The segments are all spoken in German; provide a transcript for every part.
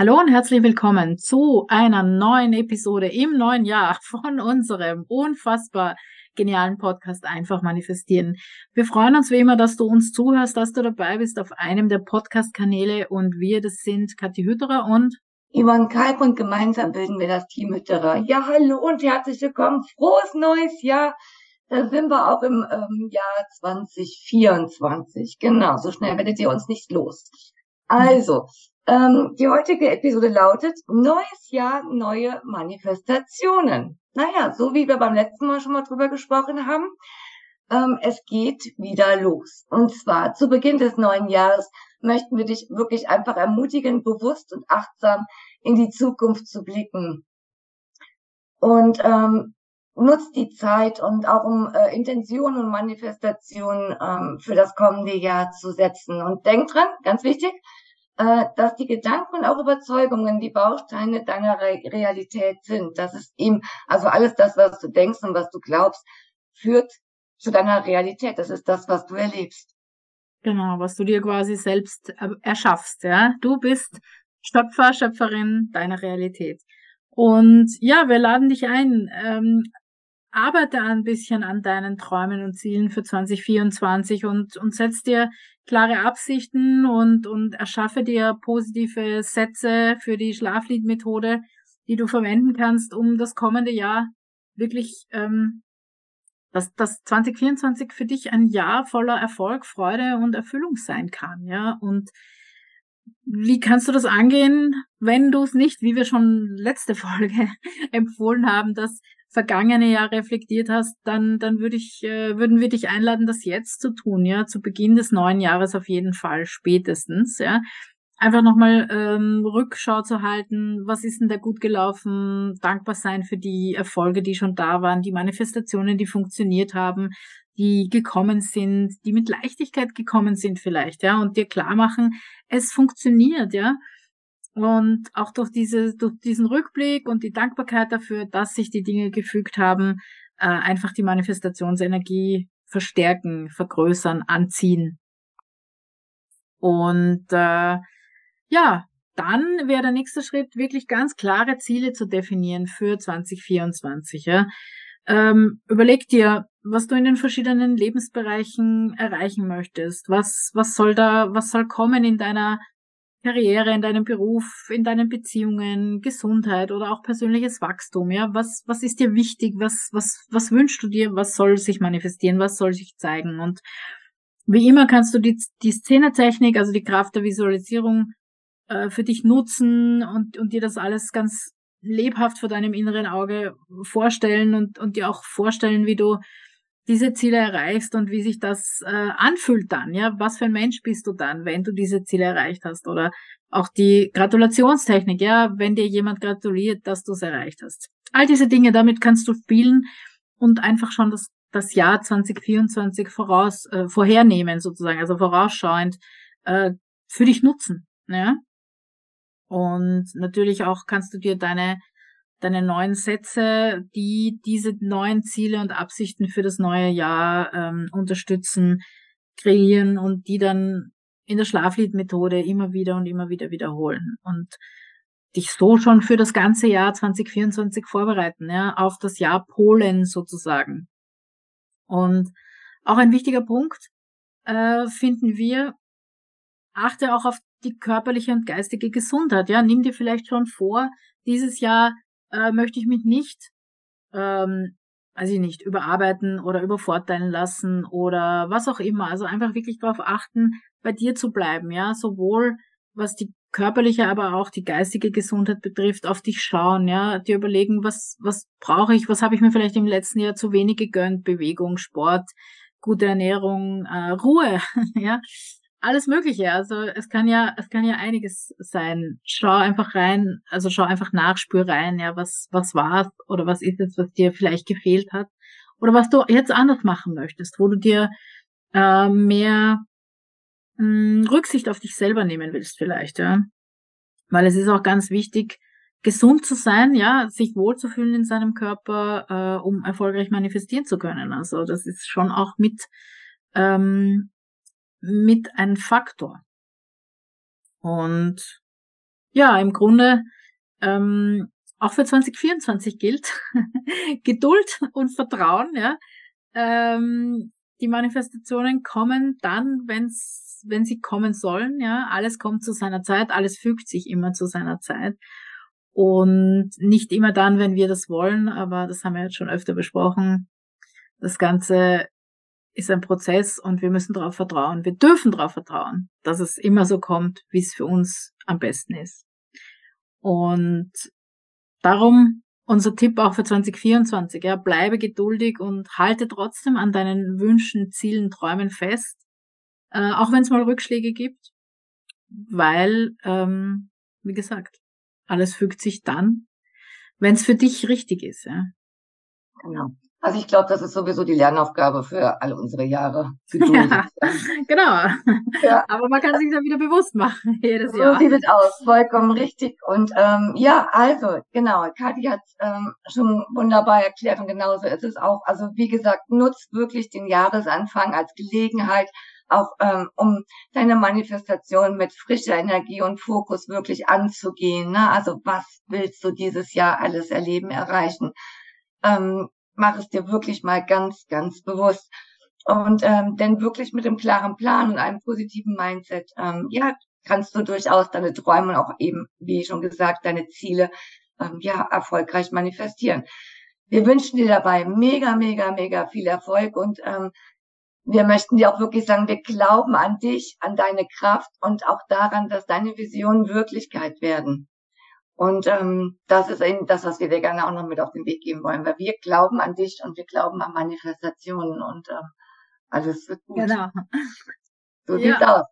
Hallo und herzlich willkommen zu einer neuen Episode im neuen Jahr von unserem unfassbar genialen Podcast Einfach manifestieren. Wir freuen uns wie immer, dass du uns zuhörst, dass du dabei bist auf einem der Podcast-Kanäle und wir, das sind Kathi Hütterer und Ivan Kalb und gemeinsam bilden wir das Team Hütterer. Ja, hallo und herzlich willkommen. Frohes neues Jahr. Da sind wir auch im ähm, Jahr 2024. Genau, so schnell werdet ihr uns nicht los. Also, ähm, die heutige Episode lautet Neues Jahr, neue Manifestationen. Naja, so wie wir beim letzten Mal schon mal drüber gesprochen haben, ähm, es geht wieder los. Und zwar zu Beginn des neuen Jahres möchten wir dich wirklich einfach ermutigen, bewusst und achtsam in die Zukunft zu blicken. Und ähm, nutzt die Zeit und auch um äh, Intentionen und Manifestationen ähm, für das kommende Jahr zu setzen. Und denk dran, ganz wichtig, dass die Gedanken und auch Überzeugungen die Bausteine deiner Re Realität sind. Das ist ihm, also alles das, was du denkst und was du glaubst, führt zu deiner Realität. Das ist das, was du erlebst. Genau, was du dir quasi selbst erschaffst, ja. Du bist Schöpfer, Schöpferin deiner Realität. Und ja, wir laden dich ein. Ähm, arbeite ein bisschen an deinen Träumen und Zielen für 2024 und, und setz dir klare Absichten und, und erschaffe dir positive Sätze für die Schlafliedmethode, die du verwenden kannst, um das kommende Jahr wirklich, ähm, dass, dass 2024 für dich ein Jahr voller Erfolg, Freude und Erfüllung sein kann, ja. Und wie kannst du das angehen, wenn du es nicht, wie wir schon letzte Folge empfohlen haben, dass vergangene Jahr reflektiert hast, dann, dann würde ich, äh, würden wir dich einladen, das jetzt zu tun, ja, zu Beginn des neuen Jahres auf jeden Fall, spätestens, ja. Einfach nochmal ähm, Rückschau zu halten, was ist denn da gut gelaufen, dankbar sein für die Erfolge, die schon da waren, die Manifestationen, die funktioniert haben, die gekommen sind, die mit Leichtigkeit gekommen sind vielleicht, ja, und dir klar machen, es funktioniert, ja. Und auch durch diese, durch diesen Rückblick und die Dankbarkeit dafür, dass sich die Dinge gefügt haben, äh, einfach die Manifestationsenergie verstärken, vergrößern, anziehen. Und äh, ja, dann wäre der nächste Schritt, wirklich ganz klare Ziele zu definieren für 2024. Ja. Ähm, überleg dir, was du in den verschiedenen Lebensbereichen erreichen möchtest. Was, was soll da, was soll kommen in deiner Karriere, in deinem Beruf, in deinen Beziehungen, Gesundheit oder auch persönliches Wachstum, ja? Was, was ist dir wichtig? Was, was, was wünschst du dir? Was soll sich manifestieren? Was soll sich zeigen? Und wie immer kannst du die, die Szenetechnik, also die Kraft der Visualisierung, äh, für dich nutzen und, und dir das alles ganz lebhaft vor deinem inneren Auge vorstellen und, und dir auch vorstellen, wie du diese Ziele erreichst und wie sich das äh, anfühlt dann, ja, was für ein Mensch bist du dann, wenn du diese Ziele erreicht hast oder auch die Gratulationstechnik, ja, wenn dir jemand gratuliert, dass du es erreicht hast. All diese Dinge, damit kannst du spielen und einfach schon das, das Jahr 2024 voraus, äh, vorhernehmen sozusagen, also vorausschauend äh, für dich nutzen, ja. Und natürlich auch kannst du dir deine deine neuen Sätze, die diese neuen Ziele und Absichten für das neue Jahr ähm, unterstützen, kreieren und die dann in der Schlafliedmethode immer wieder und immer wieder wiederholen und dich so schon für das ganze Jahr 2024 vorbereiten, ja, auf das Jahr Polen sozusagen. Und auch ein wichtiger Punkt äh, finden wir, achte auch auf die körperliche und geistige Gesundheit. Ja, nimm dir vielleicht schon vor, dieses Jahr äh, möchte ich mich nicht, ähm, weiß ich nicht, überarbeiten oder übervorteilen lassen oder was auch immer. Also einfach wirklich darauf achten, bei dir zu bleiben, ja, sowohl was die körperliche, aber auch die geistige Gesundheit betrifft, auf dich schauen, ja, dir überlegen, was, was brauche ich, was habe ich mir vielleicht im letzten Jahr zu wenig gegönnt, Bewegung, Sport, gute Ernährung, äh, Ruhe, ja, alles Mögliche. Also es kann ja, es kann ja einiges sein. Schau einfach rein, also schau einfach nach, spür rein, ja, was, was war oder was ist es, was dir vielleicht gefehlt hat oder was du jetzt anders machen möchtest, wo du dir äh, mehr mh, hm, Rücksicht auf dich selber nehmen willst vielleicht, ja. Weil es ist auch ganz wichtig, gesund zu sein, ja, sich wohlzufühlen in seinem Körper, äh, um erfolgreich manifestieren zu können. Also das ist schon auch mit ähm, mit ein Faktor. Und ja, im Grunde ähm, auch für 2024 gilt Geduld und Vertrauen. Ja, ähm, die Manifestationen kommen dann, wenn's, wenn sie kommen sollen. Ja, alles kommt zu seiner Zeit, alles fügt sich immer zu seiner Zeit. Und nicht immer dann, wenn wir das wollen, aber das haben wir jetzt schon öfter besprochen. Das Ganze ist ein Prozess und wir müssen darauf vertrauen. Wir dürfen darauf vertrauen, dass es immer so kommt, wie es für uns am besten ist. Und darum unser Tipp auch für 2024, ja, bleibe geduldig und halte trotzdem an deinen Wünschen, Zielen, Träumen fest, äh, auch wenn es mal Rückschläge gibt, weil, ähm, wie gesagt, alles fügt sich dann, wenn es für dich richtig ist. Ja. Genau. Also ich glaube, das ist sowieso die Lernaufgabe für alle unsere Jahre. Ja, genau. Ja. Aber man kann sich dann wieder bewusst machen jedes so Jahr. So sieht es aus, vollkommen richtig. Und ähm, ja, also genau, Kathi hat ähm, schon wunderbar erklärt und genauso ist es auch. Also wie gesagt, nutzt wirklich den Jahresanfang als Gelegenheit, auch ähm, um deine Manifestation mit frischer Energie und Fokus wirklich anzugehen. Ne? Also was willst du dieses Jahr alles erleben, erreichen? Ähm, mach es dir wirklich mal ganz, ganz bewusst. Und ähm, denn wirklich mit einem klaren Plan und einem positiven Mindset, ähm, ja, kannst du durchaus deine Träume und auch eben, wie schon gesagt, deine Ziele ähm, ja erfolgreich manifestieren. Wir wünschen dir dabei mega, mega, mega viel Erfolg und ähm, wir möchten dir auch wirklich sagen, wir glauben an dich, an deine Kraft und auch daran, dass deine Visionen Wirklichkeit werden. Und ähm, das ist eben das, was wir dir gerne auch noch mit auf den Weg geben wollen, weil wir glauben an dich und wir glauben an Manifestationen und ähm, alles wird gut. Genau. So ja. sieht's aus.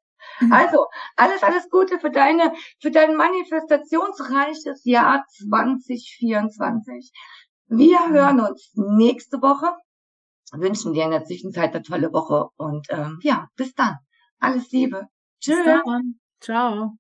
Also, alles, alles Gute für deine, für dein manifestationsreiches Jahr 2024. Wir hören uns nächste Woche. Wünschen dir in der Zwischenzeit eine tolle Woche und ähm, ja, bis dann. Alles Liebe. Tschüss. Ciao.